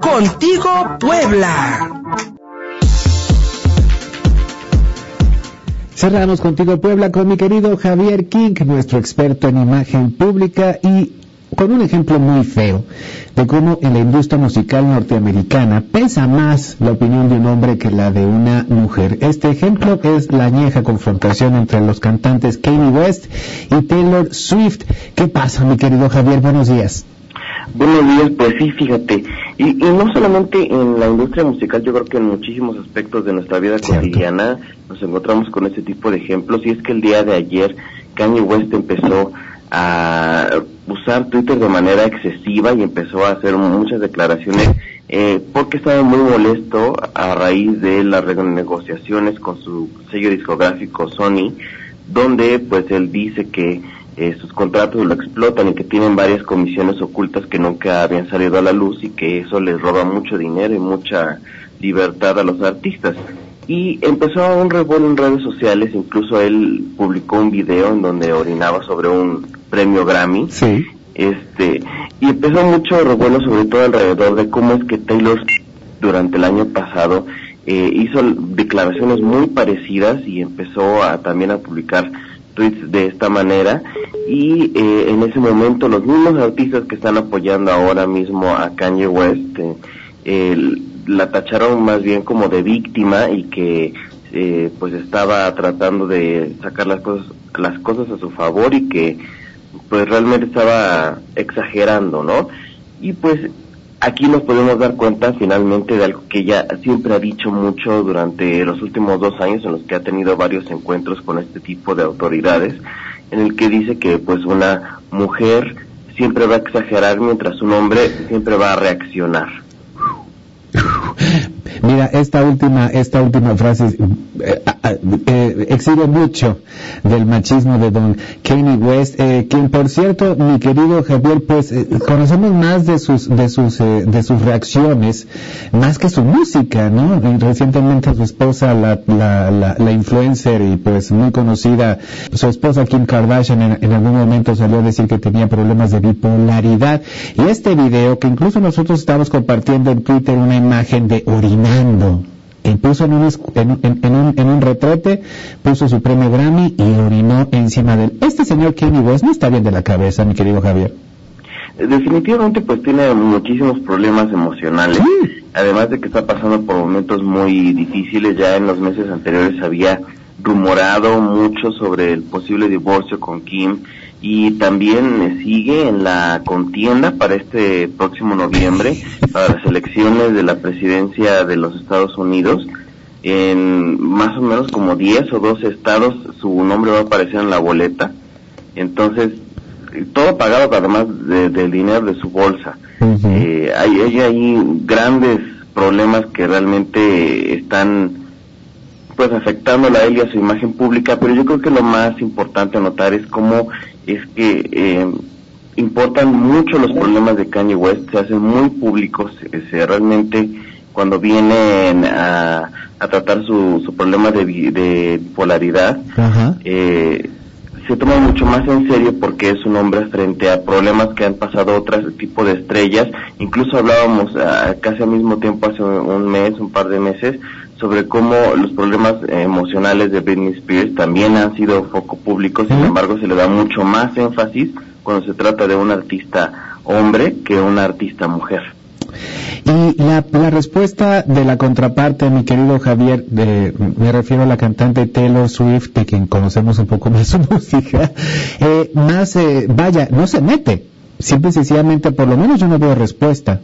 Contigo Puebla. Cerramos contigo Puebla con mi querido Javier King, nuestro experto en imagen pública y con un ejemplo muy feo de cómo en la industria musical norteamericana pesa más la opinión de un hombre que la de una mujer. Este ejemplo es la añeja confrontación entre los cantantes Kanye West y Taylor Swift. ¿Qué pasa, mi querido Javier? Buenos días. Buenos días, pues sí, fíjate. Y, no solamente en la industria musical, yo creo que en muchísimos aspectos de nuestra vida cotidiana nos encontramos con este tipo de ejemplos. Y es que el día de ayer Kanye West empezó a usar Twitter de manera excesiva y empezó a hacer muchas declaraciones eh, porque estaba muy molesto a raíz de las renegociaciones con su sello discográfico Sony, donde pues él dice que eh, sus contratos lo explotan y que tienen varias comisiones ocultas que nunca habían salido a la luz y que eso les roba mucho dinero y mucha libertad a los artistas. Y empezó un revuelo en redes sociales, incluso él publicó un video en donde orinaba sobre un premio Grammy. Sí. Este, y empezó mucho revuelo sobre todo alrededor de cómo es que Taylor durante el año pasado eh, hizo declaraciones muy parecidas y empezó a también a publicar tweets de esta manera. Y eh, en ese momento los mismos artistas que están apoyando ahora mismo a Kanye West eh, la tacharon más bien como de víctima y que eh, pues estaba tratando de sacar las cosas las cosas a su favor y que pues realmente estaba exagerando no y pues aquí nos podemos dar cuenta finalmente de algo que ella siempre ha dicho mucho durante los últimos dos años en los que ha tenido varios encuentros con este tipo de autoridades, en el que dice que pues una mujer siempre va a exagerar mientras un hombre siempre va a reaccionar. Mira, esta última, esta última frase eh, eh, exhibe mucho del machismo de don Kanye West, eh, quien por cierto, mi querido Javier, pues eh, conocemos más de sus, de sus, eh, de sus reacciones, más que su música, ¿no? recientemente su esposa, la, la, la, influencer y pues muy conocida, su esposa Kim Kardashian en, en algún momento salió a decir que tenía problemas de bipolaridad. Y este video, que incluso nosotros estamos compartiendo en Twitter una imagen de Y puso en un, en, en, un, en un retrete, puso su premio Grammy y orinó encima de él. Este señor Kenny West no está bien de la cabeza, mi querido Javier. Definitivamente pues tiene muchísimos problemas emocionales, sí. además de que está pasando por momentos muy difíciles, ya en los meses anteriores había rumorado mucho sobre el posible divorcio con Kim, y también sigue en la contienda para este próximo noviembre, para las elecciones de la presidencia de los Estados Unidos. En más o menos como 10 o 12 estados su nombre va a aparecer en la boleta. Entonces, todo pagado además del de dinero de su bolsa. Uh -huh. eh, hay, hay, hay grandes problemas que realmente están pues afectándola a él y a su imagen pública, pero yo creo que lo más importante a notar es cómo es que eh, importan mucho los problemas de Kanye West, se hacen muy públicos, se, realmente cuando vienen a, a tratar su, su problema de, de bipolaridad, eh, se toma mucho más en serio porque es un hombre frente a problemas que han pasado otros tipos de estrellas. Incluso hablábamos uh, casi al mismo tiempo, hace un mes, un par de meses, sobre cómo los problemas emocionales de Britney Spears también han sido foco público, sin embargo se le da mucho más énfasis cuando se trata de un artista hombre que una artista mujer. Y la, la, respuesta de la contraparte, mi querido Javier, de, me refiero a la cantante Taylor Swift, de quien conocemos un poco más su música, eh, más, eh, vaya, no se mete. Simple y sencillamente, por lo menos yo no veo respuesta.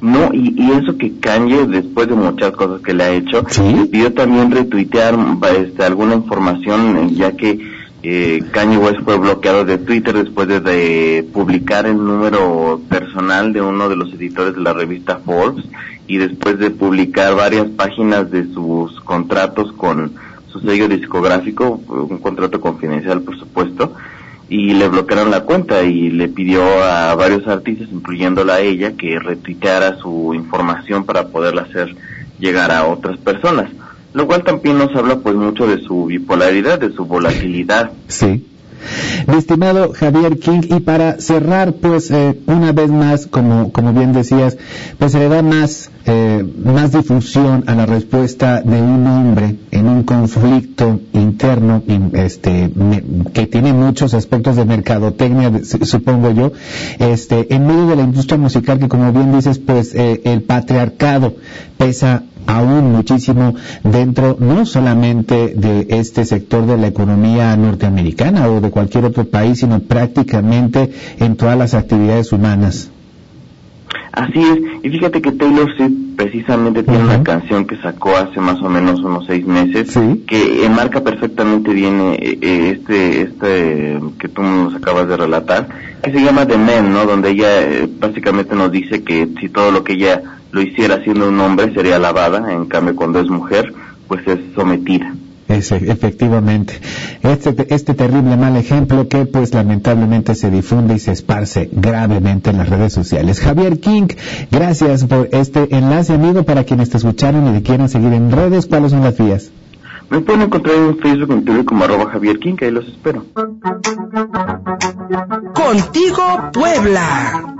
No, y, y, eso que Kanye, después de muchas cosas que le ha hecho, ¿Sí? pidió también retuitear este, alguna información, ya que eh, Kanye West fue bloqueado de Twitter después de, publicar el número personal de uno de los editores de la revista Forbes y después de publicar varias páginas de sus contratos con su sello discográfico, un contrato confidencial por supuesto, y le bloquearon la cuenta y le pidió a varios artistas, incluyéndola a ella, que retuiteara su información para poderla hacer llegar a otras personas. Lo cual también nos habla pues mucho de su bipolaridad, de su volatilidad. Sí. Mi estimado Javier King, y para cerrar, pues eh, una vez más, como, como bien decías, pues se le da más, eh, más difusión a la respuesta de un hombre en un conflicto interno este, que tiene muchos aspectos de mercadotecnia, supongo yo, este, en medio de la industria musical que como bien dices, pues eh, el patriarcado pesa aún muchísimo dentro no solamente de este sector de la economía norteamericana o de cualquier otro país, sino prácticamente en todas las actividades humanas. Así es, y fíjate que Taylor Swift precisamente tiene una canción que sacó hace más o menos unos seis meses que enmarca perfectamente bien eh, eh, este este que tú nos acabas de relatar, que se llama The Men, ¿no? Donde ella eh, básicamente nos dice que si todo lo que ella lo hiciera siendo un hombre sería alabada, en cambio cuando es mujer pues es sometida. Ese, efectivamente. Este, este terrible mal ejemplo que pues lamentablemente se difunde y se esparce gravemente en las redes sociales. Javier King, gracias por este enlace amigo para quienes te escucharon y te quieran seguir en redes. ¿Cuáles son las vías? Me pueden encontrar en Facebook en Twitter como arroba Javier King, ahí los espero. Contigo Puebla.